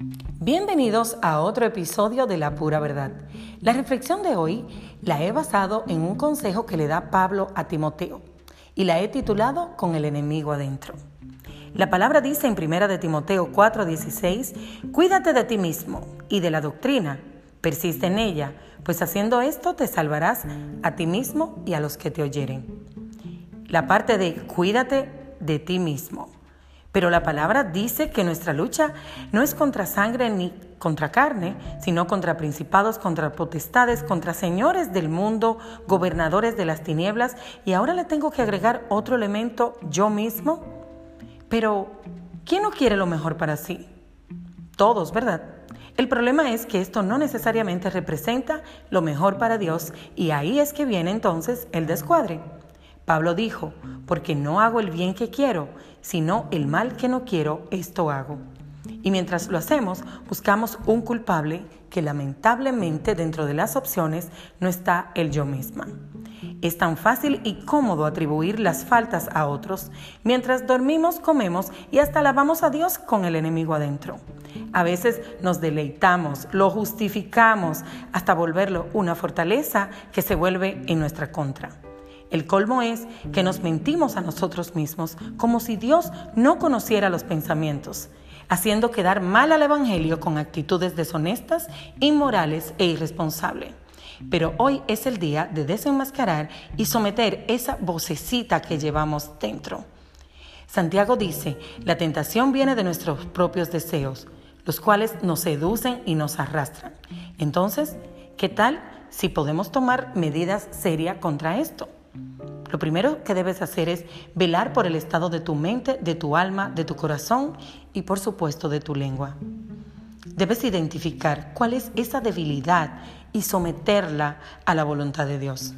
Bienvenidos a otro episodio de La Pura Verdad. La reflexión de hoy la he basado en un consejo que le da Pablo a Timoteo y la he titulado Con el enemigo adentro. La palabra dice en 1 de Timoteo 4:16, Cuídate de ti mismo y de la doctrina, persiste en ella, pues haciendo esto te salvarás a ti mismo y a los que te oyeren. La parte de cuídate de ti mismo pero la palabra dice que nuestra lucha no es contra sangre ni contra carne, sino contra principados, contra potestades, contra señores del mundo, gobernadores de las tinieblas. Y ahora le tengo que agregar otro elemento, yo mismo. Pero, ¿quién no quiere lo mejor para sí? Todos, ¿verdad? El problema es que esto no necesariamente representa lo mejor para Dios y ahí es que viene entonces el descuadre. Pablo dijo, porque no hago el bien que quiero, sino el mal que no quiero, esto hago. Y mientras lo hacemos, buscamos un culpable que lamentablemente dentro de las opciones no está el yo misma. Es tan fácil y cómodo atribuir las faltas a otros, mientras dormimos, comemos y hasta alabamos a Dios con el enemigo adentro. A veces nos deleitamos, lo justificamos, hasta volverlo una fortaleza que se vuelve en nuestra contra. El colmo es que nos mentimos a nosotros mismos como si Dios no conociera los pensamientos, haciendo quedar mal al Evangelio con actitudes deshonestas, inmorales e irresponsables. Pero hoy es el día de desenmascarar y someter esa vocecita que llevamos dentro. Santiago dice, la tentación viene de nuestros propios deseos, los cuales nos seducen y nos arrastran. Entonces, ¿qué tal si podemos tomar medidas serias contra esto? Lo primero que debes hacer es velar por el estado de tu mente, de tu alma, de tu corazón y por supuesto de tu lengua. Debes identificar cuál es esa debilidad y someterla a la voluntad de Dios.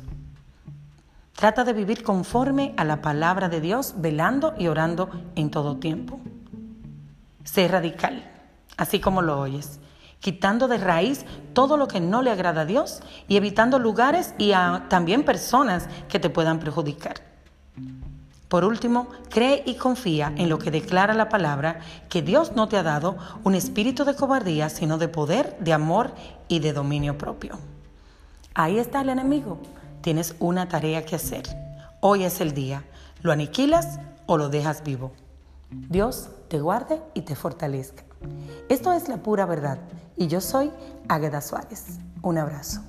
Trata de vivir conforme a la palabra de Dios, velando y orando en todo tiempo. Sé radical, así como lo oyes quitando de raíz todo lo que no le agrada a Dios y evitando lugares y también personas que te puedan perjudicar. Por último, cree y confía en lo que declara la palabra, que Dios no te ha dado un espíritu de cobardía, sino de poder, de amor y de dominio propio. Ahí está el enemigo. Tienes una tarea que hacer. Hoy es el día. ¿Lo aniquilas o lo dejas vivo? Dios te guarde y te fortalezca. Esto es la pura verdad y yo soy Águeda Suárez. Un abrazo.